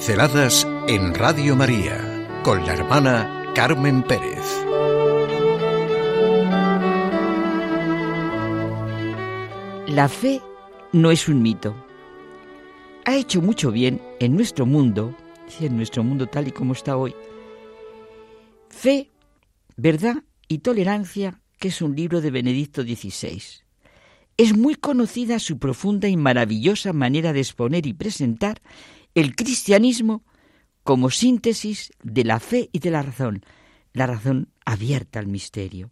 Pinceladas en Radio María con la hermana Carmen Pérez. La fe no es un mito. Ha hecho mucho bien en nuestro mundo, en nuestro mundo tal y como está hoy. Fe, verdad y tolerancia, que es un libro de Benedicto XVI. Es muy conocida su profunda y maravillosa manera de exponer y presentar el cristianismo como síntesis de la fe y de la razón, la razón abierta al misterio.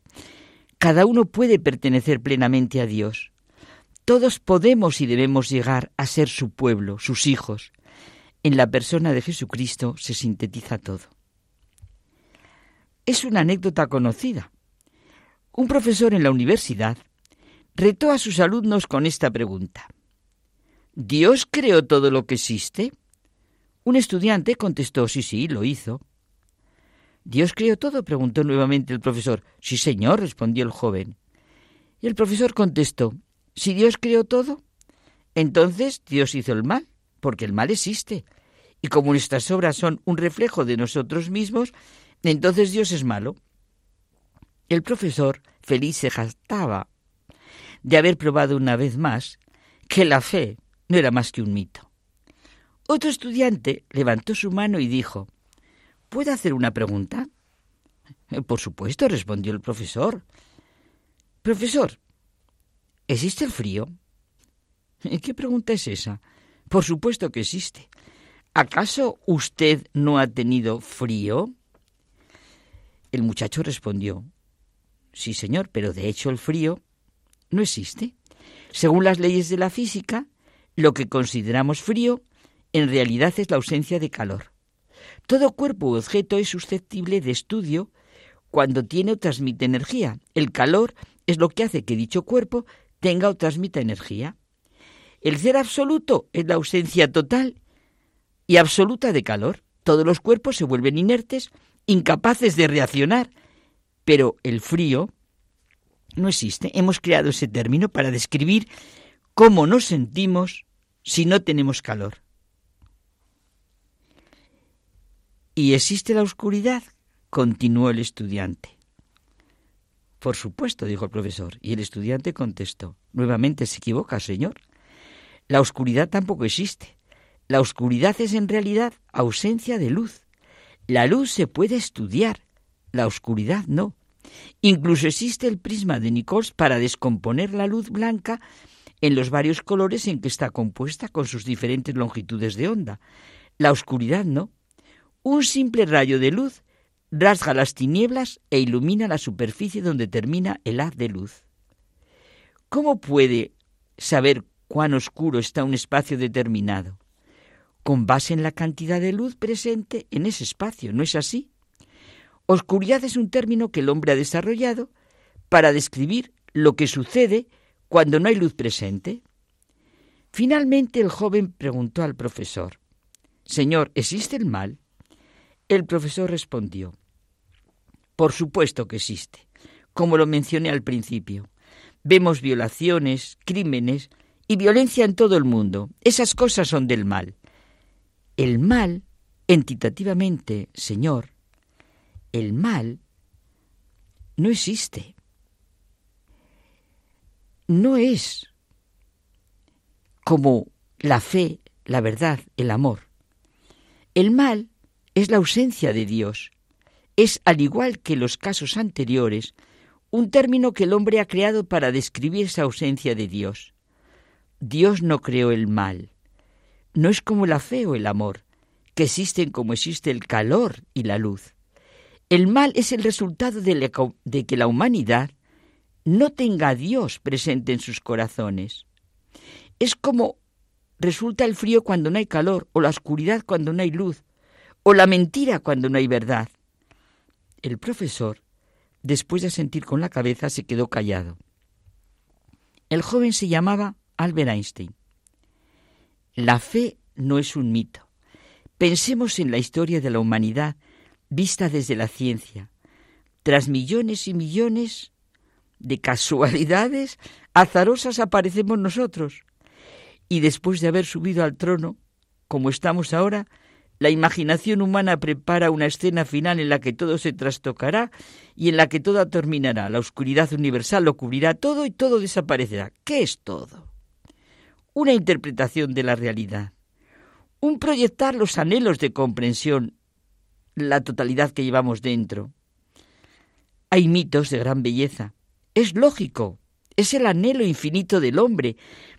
Cada uno puede pertenecer plenamente a Dios. Todos podemos y debemos llegar a ser su pueblo, sus hijos. En la persona de Jesucristo se sintetiza todo. Es una anécdota conocida. Un profesor en la universidad retó a sus alumnos con esta pregunta. ¿Dios creó todo lo que existe? Un estudiante contestó, sí, sí, lo hizo. ¿Dios creó todo? preguntó nuevamente el profesor. Sí, señor, respondió el joven. Y el profesor contestó, si Dios creó todo, entonces Dios hizo el mal, porque el mal existe. Y como nuestras obras son un reflejo de nosotros mismos, entonces Dios es malo. El profesor feliz se jactaba de haber probado una vez más que la fe no era más que un mito. Otro estudiante levantó su mano y dijo, ¿Puedo hacer una pregunta? Eh, por supuesto, respondió el profesor. Profesor, ¿existe el frío? Eh, ¿Qué pregunta es esa? Por supuesto que existe. ¿Acaso usted no ha tenido frío? El muchacho respondió, Sí, señor, pero de hecho el frío no existe. Según las leyes de la física, lo que consideramos frío en realidad es la ausencia de calor. Todo cuerpo u objeto es susceptible de estudio cuando tiene o transmite energía. El calor es lo que hace que dicho cuerpo tenga o transmita energía. El ser absoluto es la ausencia total y absoluta de calor. Todos los cuerpos se vuelven inertes, incapaces de reaccionar, pero el frío no existe. Hemos creado ese término para describir cómo nos sentimos si no tenemos calor. ¿Y existe la oscuridad? continuó el estudiante. Por supuesto, dijo el profesor, y el estudiante contestó. Nuevamente se equivoca, señor. La oscuridad tampoco existe. La oscuridad es en realidad ausencia de luz. La luz se puede estudiar, la oscuridad no. Incluso existe el prisma de Nichols para descomponer la luz blanca en los varios colores en que está compuesta con sus diferentes longitudes de onda. La oscuridad no. Un simple rayo de luz rasga las tinieblas e ilumina la superficie donde termina el haz de luz. ¿Cómo puede saber cuán oscuro está un espacio determinado? Con base en la cantidad de luz presente en ese espacio, ¿no es así? Oscuridad es un término que el hombre ha desarrollado para describir lo que sucede cuando no hay luz presente. Finalmente el joven preguntó al profesor, Señor, ¿existe el mal? El profesor respondió, Por supuesto que existe, como lo mencioné al principio. Vemos violaciones, crímenes y violencia en todo el mundo. Esas cosas son del mal. El mal, entitativamente, Señor, el mal no existe. No es como la fe, la verdad, el amor. El mal es la ausencia de Dios. Es, al igual que los casos anteriores, un término que el hombre ha creado para describir esa ausencia de Dios. Dios no creó el mal. No es como la fe o el amor, que existen como existe el calor y la luz. El mal es el resultado de, que la humanidad no tenga a Dios presente en sus corazones. Es como resulta el frío cuando no hay calor, o la oscuridad cuando no hay luz, o la mentira cuando no hay verdad. El profesor, después de sentir con la cabeza, se quedó callado. El joven se llamaba Albert Einstein. La fe no es un mito. Pensemos en la historia de la humanidad vista desde la ciencia. Tras millones y millones de casualidades azarosas aparecemos nosotros. Y después de haber subido al trono, como estamos ahora, La imaginación humana prepara una escena final en la que todo se trastocará y en la que todo terminará. La oscuridad universal lo cubrirá todo y todo desaparecerá. ¿Qué es todo? Una interpretación de la realidad. Un proyectar los anhelos de comprensión, la totalidad que llevamos dentro. Hay mitos de gran belleza. Es lógico. Es el anhelo infinito del hombre,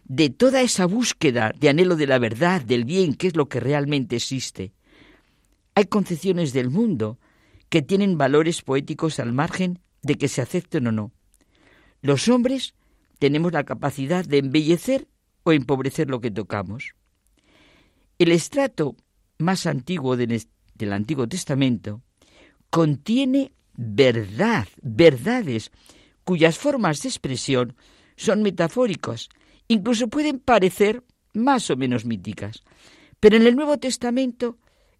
de toda esa búsqueda de anhelo de la verdad, del bien, que es lo que realmente existe. Hay concepciones del mundo que tienen valores poéticos al margen de que se acepten o no. Los hombres tenemos la capacidad de embellecer o empobrecer lo que tocamos. El estrato más antiguo del, Antiguo Testamento contiene verdad, verdades, cuyas formas de expresión son metafóricas incluso pueden parecer más o menos míticas. Pero en el Nuevo Testamento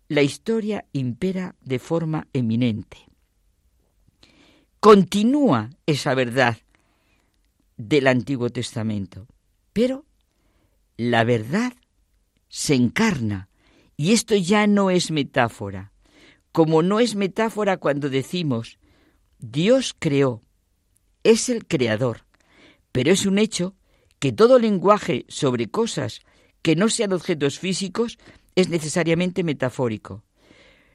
la historia impera de forma eminente. Continúa esa verdad del Antiguo Testamento, pero la verdad se encarna y esto ya no es metáfora, como no es metáfora cuando decimos Dios creó, es el creador, pero es un hecho que todo lenguaje sobre cosas que no sean objetos físicos es necesariamente metafórico.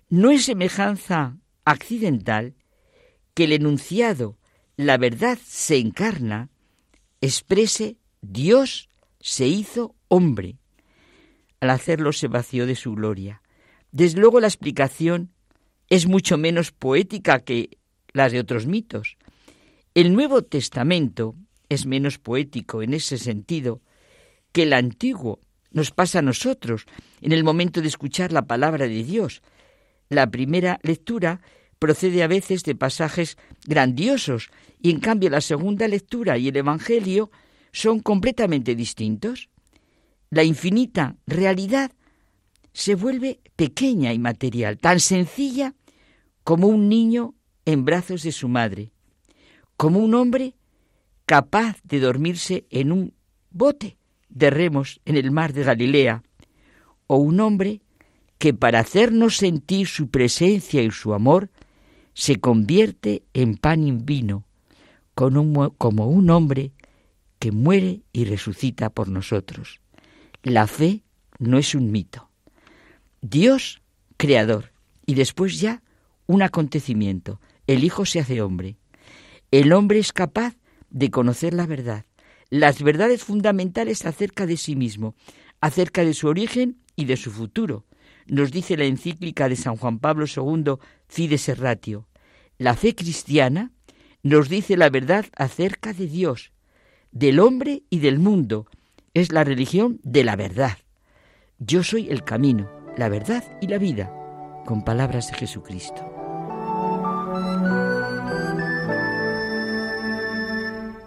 No es semejanza accidental que el enunciado, la verdad se encarna, exprese Dios se hizo hombre. Al hacerlo se vació de su gloria. Desde luego la explicación es mucho menos poética que las de otros mitos. El Nuevo Testamento es menos poético en ese sentido que el antiguo nos pasa a nosotros en el momento de escuchar la palabra de Dios. La primera lectura procede a veces de pasajes grandiosos y en cambio la segunda lectura y el Evangelio son completamente distintos. La infinita realidad se vuelve pequeña y material, tan sencilla como un niño en brazos de su madre, como un hombre capaz de dormirse en un bote de remos en el mar de Galilea, o un hombre que para hacernos sentir su presencia y su amor se convierte en pan y vino, como un hombre que muere y resucita por nosotros. La fe no es un mito. Dios, creador, y después ya un acontecimiento. El Hijo se hace hombre. El hombre es capaz de conocer la verdad, las verdades fundamentales acerca de sí mismo, acerca de su origen y de su futuro. Nos dice la encíclica de San Juan Pablo II, Fides Serratio. La fe cristiana nos dice la verdad acerca de Dios, del hombre y del mundo. Es la religión de la verdad. Yo soy el camino, la verdad y la vida, con palabras de Jesucristo.